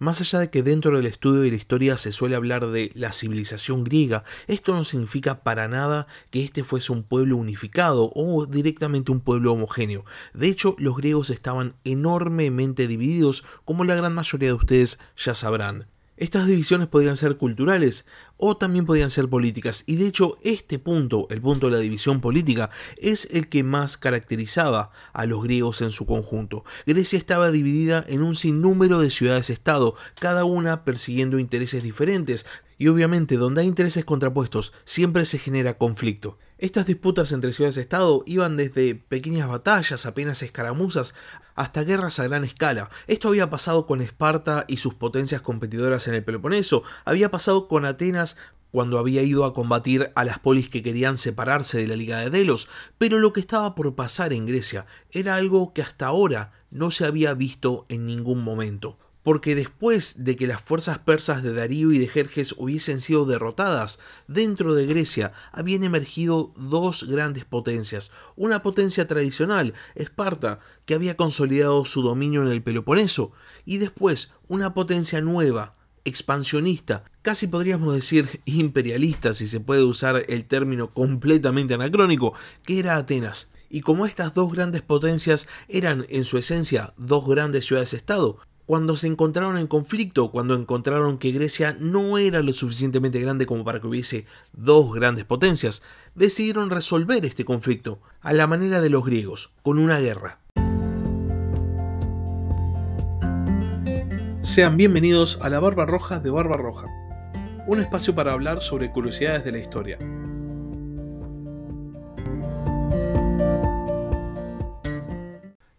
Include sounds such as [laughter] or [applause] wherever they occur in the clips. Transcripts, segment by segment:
Más allá de que dentro del estudio de la historia se suele hablar de la civilización griega, esto no significa para nada que este fuese un pueblo unificado o directamente un pueblo homogéneo. De hecho, los griegos estaban enormemente divididos, como la gran mayoría de ustedes ya sabrán. Estas divisiones podían ser culturales o también podían ser políticas y de hecho este punto, el punto de la división política, es el que más caracterizaba a los griegos en su conjunto. Grecia estaba dividida en un sinnúmero de ciudades-estado, cada una persiguiendo intereses diferentes y obviamente donde hay intereses contrapuestos siempre se genera conflicto. Estas disputas entre ciudades-estado iban desde pequeñas batallas, apenas escaramuzas, hasta guerras a gran escala. Esto había pasado con Esparta y sus potencias competidoras en el Peloponeso, había pasado con Atenas cuando había ido a combatir a las polis que querían separarse de la Liga de Delos, pero lo que estaba por pasar en Grecia era algo que hasta ahora no se había visto en ningún momento porque después de que las fuerzas persas de Darío y de Jerjes hubiesen sido derrotadas, dentro de Grecia habían emergido dos grandes potencias, una potencia tradicional, Esparta, que había consolidado su dominio en el Peloponeso, y después una potencia nueva, expansionista, casi podríamos decir [laughs] imperialista si se puede usar el término completamente anacrónico, que era Atenas. Y como estas dos grandes potencias eran en su esencia dos grandes ciudades-estado, cuando se encontraron en conflicto, cuando encontraron que Grecia no era lo suficientemente grande como para que hubiese dos grandes potencias, decidieron resolver este conflicto a la manera de los griegos, con una guerra. Sean bienvenidos a la Barba Roja de Barba Roja, un espacio para hablar sobre curiosidades de la historia.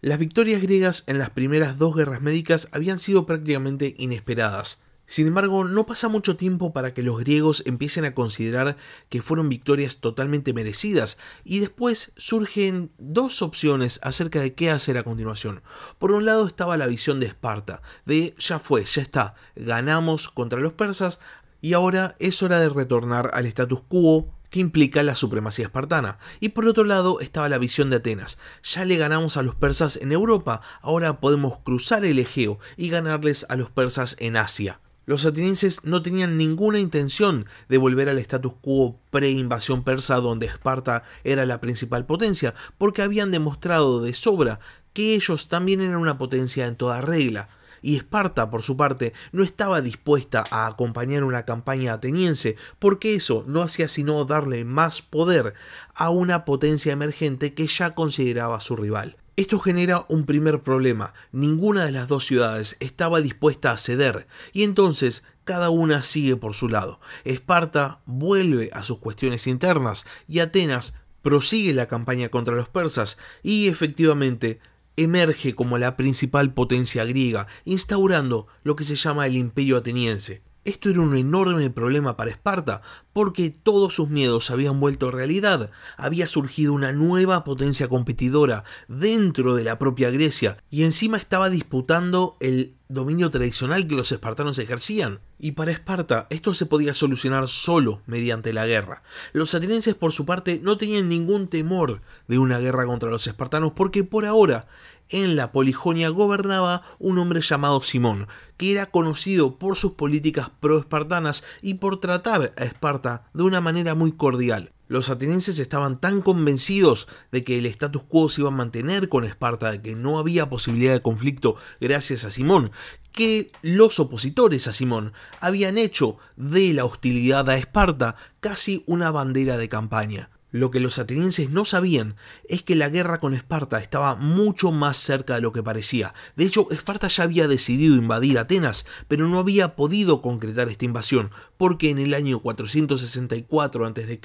Las victorias griegas en las primeras dos guerras médicas habían sido prácticamente inesperadas. Sin embargo, no pasa mucho tiempo para que los griegos empiecen a considerar que fueron victorias totalmente merecidas, y después surgen dos opciones acerca de qué hacer a continuación. Por un lado estaba la visión de Esparta, de ya fue, ya está, ganamos contra los persas, y ahora es hora de retornar al status quo que implica la supremacía espartana. Y por otro lado estaba la visión de Atenas. Ya le ganamos a los persas en Europa, ahora podemos cruzar el Egeo y ganarles a los persas en Asia. Los atenienses no tenían ninguna intención de volver al status quo pre-invasión persa donde Esparta era la principal potencia, porque habían demostrado de sobra que ellos también eran una potencia en toda regla y Esparta, por su parte, no estaba dispuesta a acompañar una campaña ateniense, porque eso no hacía sino darle más poder a una potencia emergente que ya consideraba su rival. Esto genera un primer problema, ninguna de las dos ciudades estaba dispuesta a ceder, y entonces cada una sigue por su lado. Esparta vuelve a sus cuestiones internas y Atenas prosigue la campaña contra los persas y efectivamente emerge como la principal potencia griega, instaurando lo que se llama el imperio ateniense. Esto era un enorme problema para Esparta, porque todos sus miedos habían vuelto realidad. Había surgido una nueva potencia competidora dentro de la propia Grecia, y encima estaba disputando el dominio tradicional que los espartanos ejercían. Y para Esparta esto se podía solucionar solo mediante la guerra. Los atenienses por su parte no tenían ningún temor de una guerra contra los espartanos porque por ahora en la Polijonia gobernaba un hombre llamado Simón, que era conocido por sus políticas pro-espartanas y por tratar a Esparta de una manera muy cordial. Los atenienses estaban tan convencidos de que el status quo se iba a mantener con Esparta, de que no había posibilidad de conflicto gracias a Simón, que los opositores a Simón habían hecho de la hostilidad a Esparta casi una bandera de campaña. Lo que los atenienses no sabían es que la guerra con Esparta estaba mucho más cerca de lo que parecía. De hecho, Esparta ya había decidido invadir Atenas, pero no había podido concretar esta invasión, porque en el año 464 a.C.,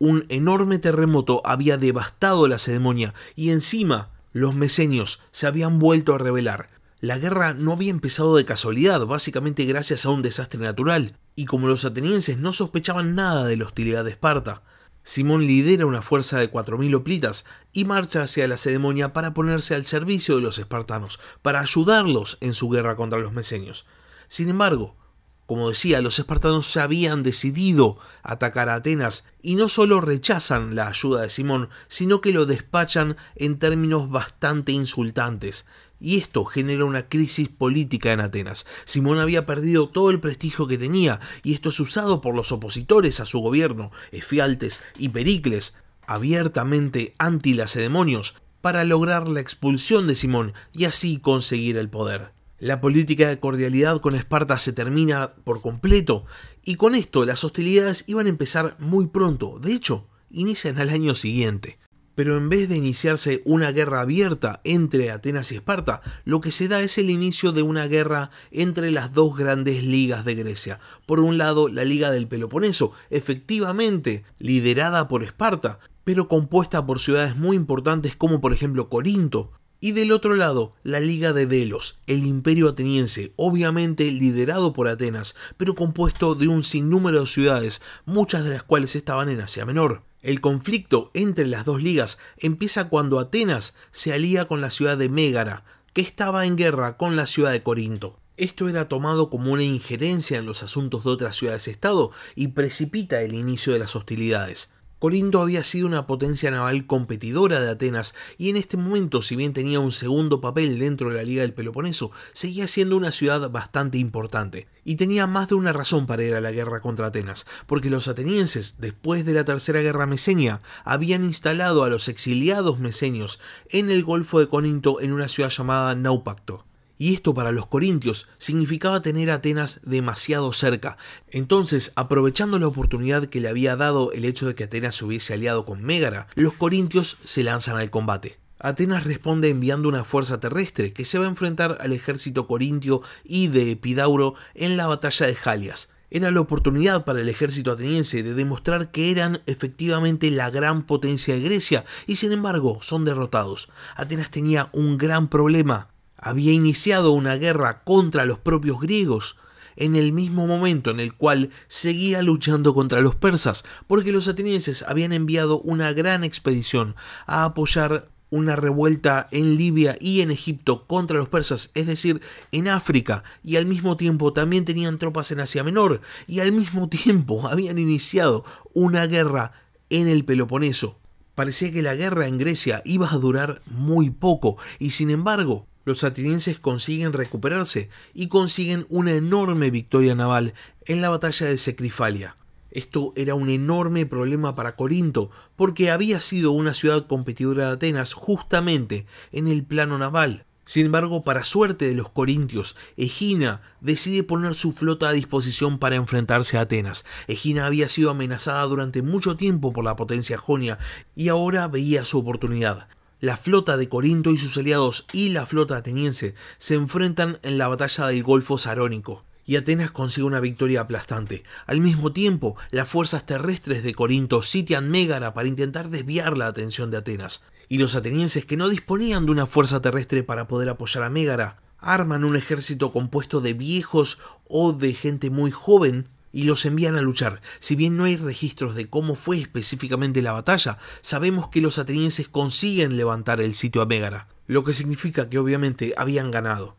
un enorme terremoto había devastado la cedemonia y encima los mesenios se habían vuelto a rebelar. La guerra no había empezado de casualidad, básicamente gracias a un desastre natural, y como los atenienses no sospechaban nada de la hostilidad de Esparta, Simón lidera una fuerza de 4.000 hoplitas y marcha hacia la cedemonia para ponerse al servicio de los espartanos, para ayudarlos en su guerra contra los mesenios. Sin embargo, como decía, los espartanos se habían decidido atacar a Atenas y no solo rechazan la ayuda de Simón, sino que lo despachan en términos bastante insultantes. Y esto genera una crisis política en Atenas. Simón había perdido todo el prestigio que tenía, y esto es usado por los opositores a su gobierno, Efialtes y Pericles, abiertamente anti-lacedemonios, para lograr la expulsión de Simón y así conseguir el poder. La política de cordialidad con Esparta se termina por completo, y con esto las hostilidades iban a empezar muy pronto, de hecho, inician al año siguiente. Pero en vez de iniciarse una guerra abierta entre Atenas y Esparta, lo que se da es el inicio de una guerra entre las dos grandes ligas de Grecia. Por un lado, la Liga del Peloponeso, efectivamente liderada por Esparta, pero compuesta por ciudades muy importantes como por ejemplo Corinto. Y del otro lado, la Liga de Delos, el imperio ateniense, obviamente liderado por Atenas, pero compuesto de un sinnúmero de ciudades, muchas de las cuales estaban en Asia Menor. El conflicto entre las dos ligas empieza cuando Atenas se alía con la ciudad de Mégara, que estaba en guerra con la ciudad de Corinto. Esto era tomado como una injerencia en los asuntos de otras ciudades-estado y precipita el inicio de las hostilidades. Corinto había sido una potencia naval competidora de Atenas y en este momento, si bien tenía un segundo papel dentro de la Liga del Peloponeso, seguía siendo una ciudad bastante importante. Y tenía más de una razón para ir a la guerra contra Atenas, porque los atenienses, después de la Tercera Guerra Mesenia, habían instalado a los exiliados mesenios en el Golfo de Corinto en una ciudad llamada Naupacto y esto para los corintios significaba tener a Atenas demasiado cerca. Entonces, aprovechando la oportunidad que le había dado el hecho de que Atenas se hubiese aliado con Mégara, los corintios se lanzan al combate. Atenas responde enviando una fuerza terrestre que se va a enfrentar al ejército corintio y de Epidauro en la batalla de Jalias. Era la oportunidad para el ejército ateniense de demostrar que eran efectivamente la gran potencia de Grecia y sin embargo son derrotados. Atenas tenía un gran problema, había iniciado una guerra contra los propios griegos, en el mismo momento en el cual seguía luchando contra los persas, porque los atenienses habían enviado una gran expedición a apoyar una revuelta en Libia y en Egipto contra los persas, es decir, en África, y al mismo tiempo también tenían tropas en Asia Menor, y al mismo [laughs] tiempo habían iniciado una guerra en el Peloponeso. Parecía que la guerra en Grecia iba a durar muy poco, y sin embargo, los atenienses consiguen recuperarse y consiguen una enorme victoria naval en la batalla de Secrifalia. Esto era un enorme problema para Corinto, porque había sido una ciudad competidora de Atenas justamente en el plano naval. Sin embargo, para suerte de los corintios, Egina decide poner su flota a disposición para enfrentarse a Atenas. Egina había sido amenazada durante mucho tiempo por la potencia jonia y ahora veía su oportunidad. La flota de Corinto y sus aliados y la flota ateniense se enfrentan en la batalla del Golfo Sarónico y Atenas consigue una victoria aplastante. Al mismo tiempo, las fuerzas terrestres de Corinto sitian Mégara para intentar desviar la atención de Atenas. Y los atenienses que no disponían de una fuerza terrestre para poder apoyar a Mégara, arman un ejército compuesto de viejos o de gente muy joven y los envían a luchar. Si bien no hay registros de cómo fue específicamente la batalla, sabemos que los atenienses consiguen levantar el sitio a Mégara, lo que significa que obviamente habían ganado.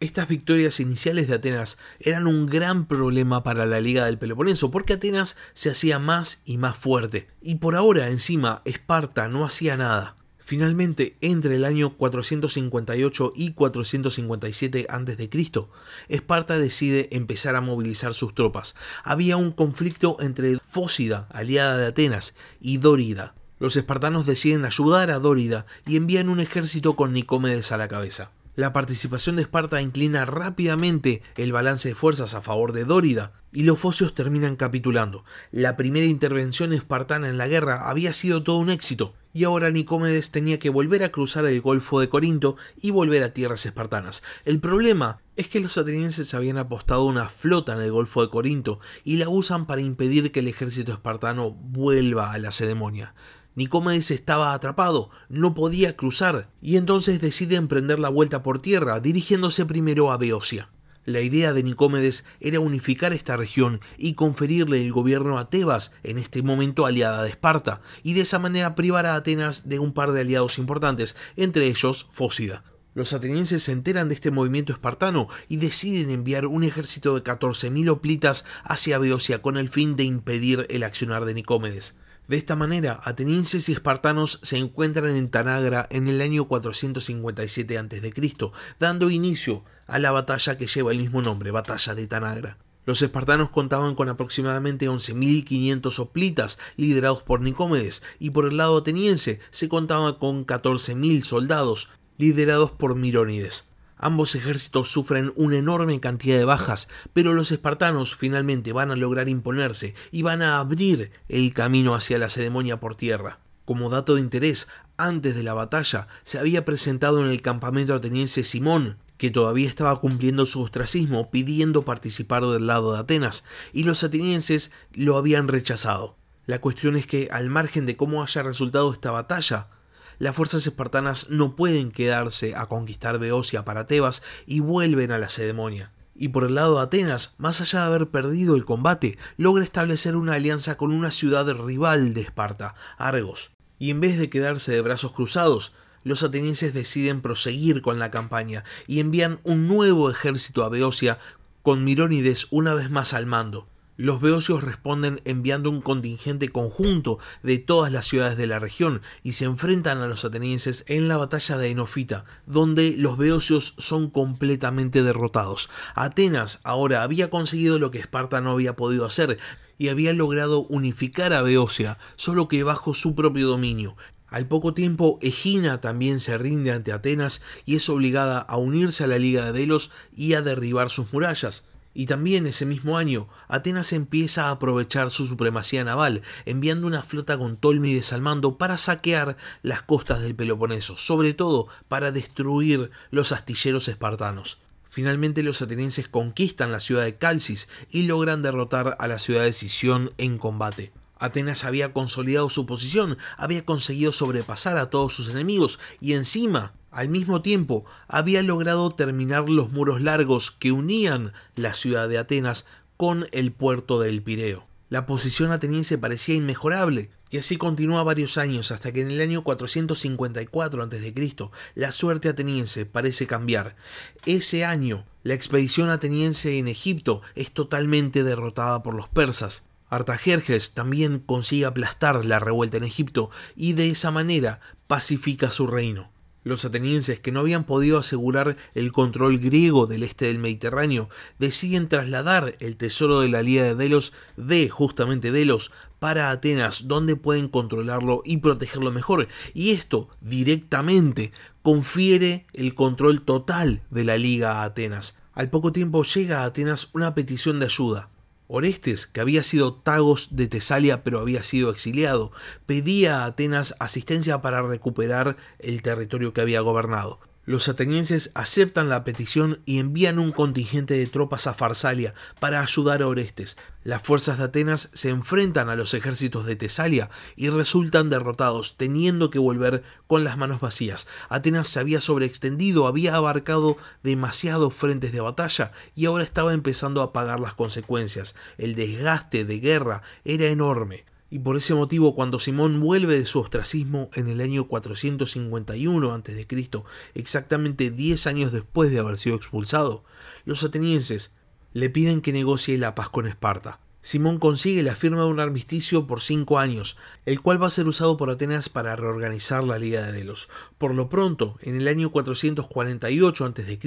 Estas victorias iniciales de Atenas eran un gran problema para la Liga del Peloponeso porque Atenas se hacía más y más fuerte, y por ahora encima Esparta no hacía nada. Finalmente, entre el año 458 y 457 a.C., Esparta decide empezar a movilizar sus tropas. Había un conflicto entre Fócida, aliada de Atenas, y Dórida. Los espartanos deciden ayudar a Dórida y envían un ejército con Nicómedes a la cabeza. La participación de Esparta inclina rápidamente el balance de fuerzas a favor de Dórida, y los focios terminan capitulando. La primera intervención espartana en la guerra había sido todo un éxito, y ahora Nicómedes tenía que volver a cruzar el Golfo de Corinto y volver a tierras espartanas. El problema es que los atenienses habían apostado una flota en el Golfo de Corinto y la usan para impedir que el ejército espartano vuelva a la Cedemonia. Nicómedes estaba atrapado, no podía cruzar, y entonces decide emprender la vuelta por tierra, dirigiéndose primero a Beocia. La idea de Nicómedes era unificar esta región y conferirle el gobierno a Tebas, en este momento aliada de Esparta, y de esa manera privar a Atenas de un par de aliados importantes, entre ellos Fócida. Los atenienses se enteran de este movimiento espartano y deciden enviar un ejército de 14.000 hoplitas hacia Beocia con el fin de impedir el accionar de Nicómedes. De esta manera, atenienses y espartanos se encuentran en Tanagra en el año 457 a.C., dando inicio a la batalla que lleva el mismo nombre, Batalla de Tanagra. Los espartanos contaban con aproximadamente 11.500 hoplitas liderados por Nicómedes y por el lado ateniense se contaba con 14.000 soldados liderados por Mirónides. Ambos ejércitos sufren una enorme cantidad de bajas, pero los espartanos finalmente van a lograr imponerse y van a abrir el camino hacia la ceremonia por tierra. Como dato de interés, antes de la batalla se había presentado en el campamento ateniense Simón, que todavía estaba cumpliendo su ostracismo pidiendo participar del lado de Atenas, y los atenienses lo habían rechazado. La cuestión es que, al margen de cómo haya resultado esta batalla, las fuerzas espartanas no pueden quedarse a conquistar Beocia para Tebas y vuelven a la ceremonia. Y por el lado de Atenas, más allá de haber perdido el combate, logra establecer una alianza con una ciudad rival de Esparta, Argos. Y en vez de quedarse de brazos cruzados, los atenienses deciden proseguir con la campaña y envían un nuevo ejército a Beocia con Mirónides una vez más al mando. Los beocios responden enviando un contingente conjunto de todas las ciudades de la región y se enfrentan a los atenienses en la batalla de Enofita, donde los beocios son completamente derrotados. Atenas ahora había conseguido lo que Esparta no había podido hacer y había logrado unificar a Beocia, solo que bajo su propio dominio. Al poco tiempo, Egina también se rinde ante Atenas y es obligada a unirse a la Liga de Delos y a derribar sus murallas. Y también ese mismo año, Atenas empieza a aprovechar su supremacía naval, enviando una flota con Tólmides al mando para saquear las costas del Peloponeso, sobre todo para destruir los astilleros espartanos. Finalmente los atenienses conquistan la ciudad de Calcis y logran derrotar a la ciudad de Sición en combate. Atenas había consolidado su posición, había conseguido sobrepasar a todos sus enemigos y encima al mismo tiempo, había logrado terminar los muros largos que unían la ciudad de Atenas con el puerto del Pireo. La posición ateniense parecía inmejorable, y así continuó varios años hasta que en el año 454 a.C. la suerte ateniense parece cambiar. Ese año, la expedición ateniense en Egipto es totalmente derrotada por los persas. Artajerjes también consigue aplastar la revuelta en Egipto y de esa manera pacifica su reino. Los atenienses, que no habían podido asegurar el control griego del este del Mediterráneo, deciden trasladar el tesoro de la Liga de Delos de justamente Delos para Atenas, donde pueden controlarlo y protegerlo mejor. Y esto directamente confiere el control total de la Liga a Atenas. Al poco tiempo llega a Atenas una petición de ayuda. Orestes, que había sido Tagos de Tesalia pero había sido exiliado, pedía a Atenas asistencia para recuperar el territorio que había gobernado. Los atenienses aceptan la petición y envían un contingente de tropas a Farsalia para ayudar a Orestes. Las fuerzas de Atenas se enfrentan a los ejércitos de Tesalia y resultan derrotados, teniendo que volver con las manos vacías. Atenas se había sobreextendido, había abarcado demasiados frentes de batalla y ahora estaba empezando a pagar las consecuencias. El desgaste de guerra era enorme y por ese motivo cuando Simón vuelve de su ostracismo en el año 451 a.C., exactamente 10 años después de haber sido expulsado, los atenienses le piden que negocie la paz con Esparta. Simón consigue la firma de un armisticio por cinco años, el cual va a ser usado por Atenas para reorganizar la Liga de Delos. Por lo pronto, en el año 448 a.C.,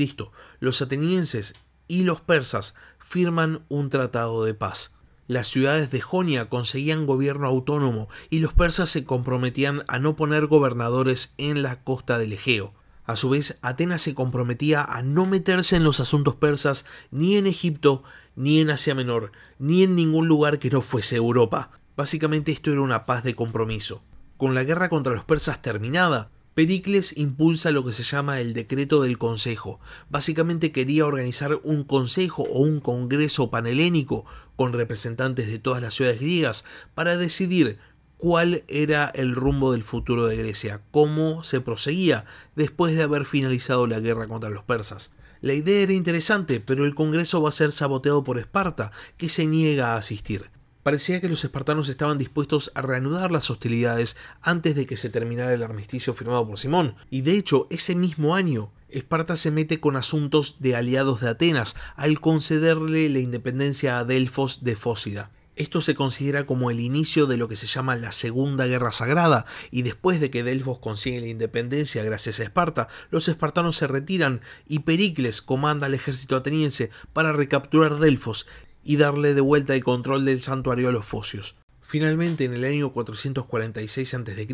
los atenienses y los persas firman un tratado de paz. Las ciudades de Jonia conseguían gobierno autónomo y los persas se comprometían a no poner gobernadores en la costa del Egeo. A su vez, Atenas se comprometía a no meterse en los asuntos persas ni en Egipto, ni en Asia Menor, ni en ningún lugar que no fuese Europa. Básicamente esto era una paz de compromiso. Con la guerra contra los persas terminada, Pericles impulsa lo que se llama el decreto del consejo. Básicamente quería organizar un consejo o un congreso panhelénico con representantes de todas las ciudades griegas para decidir cuál era el rumbo del futuro de Grecia, cómo se proseguía después de haber finalizado la guerra contra los persas. La idea era interesante, pero el Congreso va a ser saboteado por Esparta, que se niega a asistir. Parecía que los espartanos estaban dispuestos a reanudar las hostilidades antes de que se terminara el armisticio firmado por Simón, y de hecho ese mismo año Esparta se mete con asuntos de aliados de Atenas al concederle la independencia a Delfos de Fósida. Esto se considera como el inicio de lo que se llama la Segunda Guerra Sagrada, y después de que Delfos consigue la independencia gracias a Esparta, los espartanos se retiran y Pericles comanda al ejército ateniense para recapturar Delfos y darle de vuelta el control del santuario a los focios. Finalmente, en el año 446 a.C.,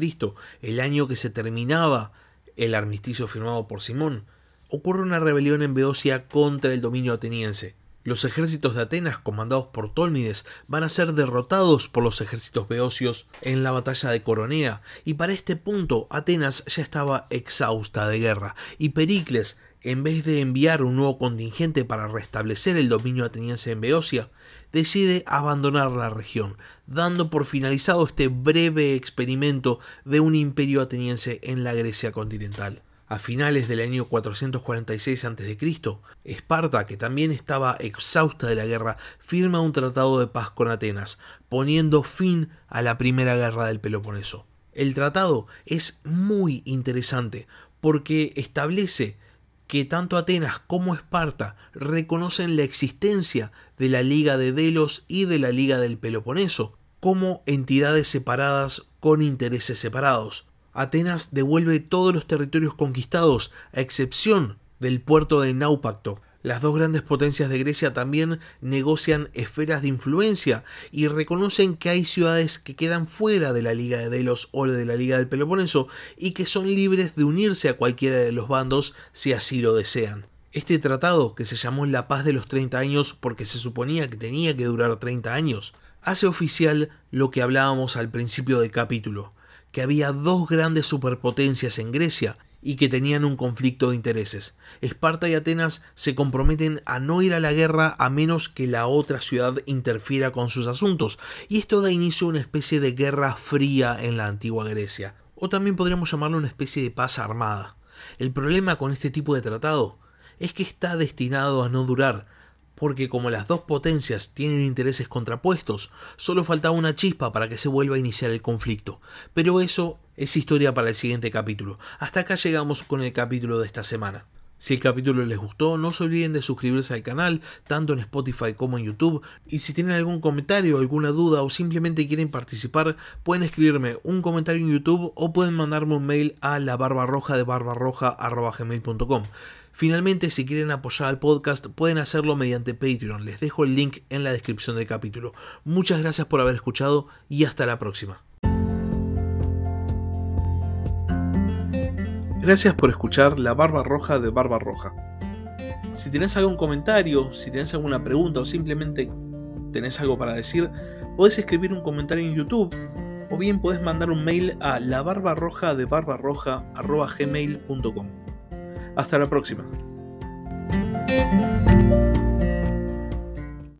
el año que se terminaba el armisticio firmado por Simón, ocurre una rebelión en Beocia contra el dominio ateniense. Los ejércitos de Atenas, comandados por Tólmides, van a ser derrotados por los ejércitos beocios en la batalla de Coronea, y para este punto Atenas ya estaba exhausta de guerra, y Pericles, en vez de enviar un nuevo contingente para restablecer el dominio ateniense en Beocia, decide abandonar la región, dando por finalizado este breve experimento de un imperio ateniense en la Grecia continental. A finales del año 446 a.C., Esparta, que también estaba exhausta de la guerra, firma un tratado de paz con Atenas, poniendo fin a la primera guerra del Peloponeso. El tratado es muy interesante porque establece que tanto Atenas como Esparta reconocen la existencia de la Liga de Delos y de la Liga del Peloponeso como entidades separadas con intereses separados. Atenas devuelve todos los territorios conquistados, a excepción del puerto de Naupacto. Las dos grandes potencias de Grecia también negocian esferas de influencia y reconocen que hay ciudades que quedan fuera de la Liga de Delos o de la Liga del Peloponeso y que son libres de unirse a cualquiera de los bandos si así lo desean. Este tratado, que se llamó la paz de los 30 años porque se suponía que tenía que durar 30 años, hace oficial lo que hablábamos al principio del capítulo, que había dos grandes superpotencias en Grecia y que tenían un conflicto de intereses. Esparta y Atenas se comprometen a no ir a la guerra a menos que la otra ciudad interfiera con sus asuntos, y esto da inicio a una especie de guerra fría en la antigua Grecia, o también podríamos llamarlo una especie de paz armada. El problema con este tipo de tratado es que está destinado a no durar, porque como las dos potencias tienen intereses contrapuestos, solo faltaba una chispa para que se vuelva a iniciar el conflicto. Pero eso es historia para el siguiente capítulo. Hasta acá llegamos con el capítulo de esta semana. Si el capítulo les gustó, no se olviden de suscribirse al canal, tanto en Spotify como en YouTube. Y si tienen algún comentario, alguna duda o simplemente quieren participar, pueden escribirme un comentario en YouTube o pueden mandarme un mail a la barbarroja de barbarroja.gmail.com. Finalmente, si quieren apoyar al podcast, pueden hacerlo mediante Patreon. Les dejo el link en la descripción del capítulo. Muchas gracias por haber escuchado y hasta la próxima. Gracias por escuchar La Barba Roja de Barba Roja. Si tenés algún comentario, si tenés alguna pregunta o simplemente tenés algo para decir, podés escribir un comentario en YouTube o bien podés mandar un mail a labarbarroja de barbarroja.gmail.com. Hasta la próxima.